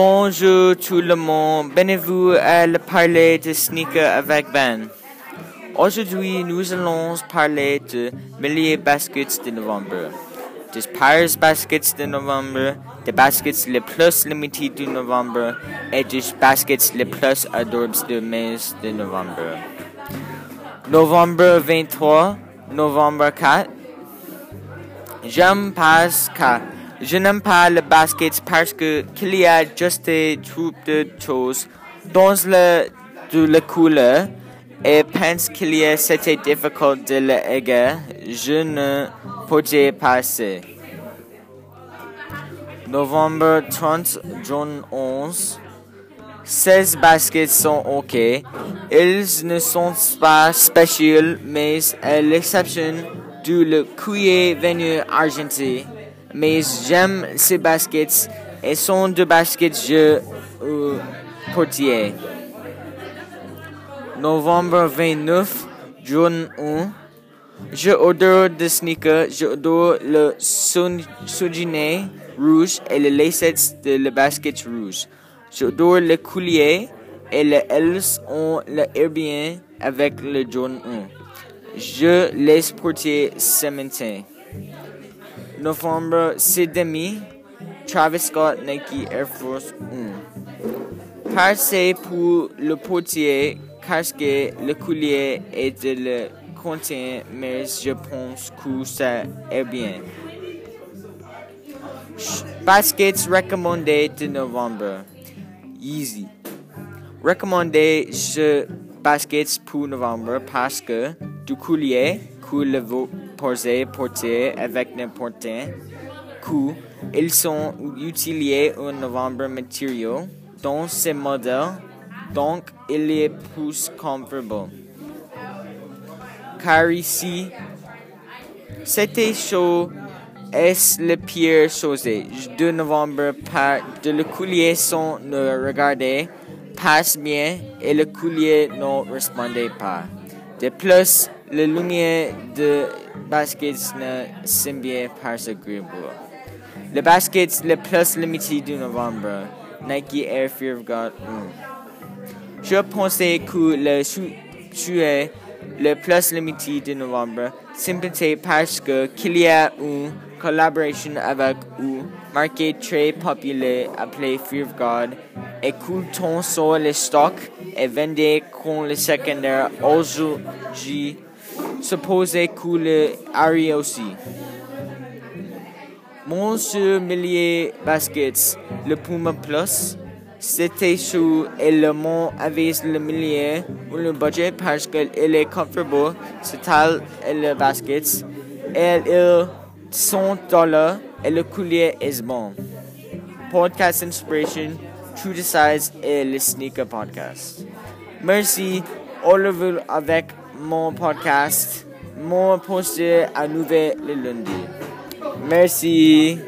Bonjour tout le monde, bienvenue à le parler de sneaker avec Ben. Aujourd'hui, nous allons parler de milliers baskets de novembre. Des Paris baskets de novembre, des baskets les plus limitées de novembre et des baskets les plus adorables de mai de novembre. Novembre 23, novembre 4. J'aime pas car je n'aime pas le basket parce que qu'il y a juste troupes de choses dans le de la couleur et pense qu'il y a c'était difficile de l'égayer. Je ne pouvais pas assez. Novembre 30, June 11. 16 baskets sont OK. Ils ne sont pas spéciaux, mais à l'exception du le cuir venu argenté. Mais j'aime ces baskets et sont de baskets je ou portier. Novembre 29, June 1. Je adore de sneakers, je adore le soudiné rouge et les lacets de le basket rouge. J'adore le coulier et les Ls ont le bien avec le jaune 1. Je laisse porter ce matin. Novembre, c'est demi. Travis Scott Nike Air Force 1. Passez pour le portier, casque, le coulier et de le contient, mais je pense que ça est bien. Baskets recommandés de novembre. Easy. Recommandé ce baskets pour novembre parce que du coulier que le posez porter avec n'importe coup, ils sont utilisés en novembre matériaux dans ces modèles, donc il est plus confortable. Car ici, c'était chaud est le pire chose. De novembre, par de le coulier sont ne regardait passe bien et le coulier ne répondait pas. De plus, la lumière de baskets ne semblait pas agréable. Le basket le plus limité de novembre, Nike Air Fear of God 1. Je pensais que le le plus limité de novembre, simplement parce que qu'il y a une collaboration avec une marque très populaire appelée Fear of God et coûtant sur le stock et vendait con le secondaire aujourd'hui supposé que le Harry aussi. Monsieur Millier Baskets, le Puma Plus, c'était sous et le mont avait le millier ou le budget parce qu'il est confortable, c'est et le baskets, et il 100 dollars et le coulier est bon. Podcast Inspiration, True Size et le Sneaker Podcast. Merci, au revoir avec mon podcast, mon posté à nouvelle le lundi. Merci.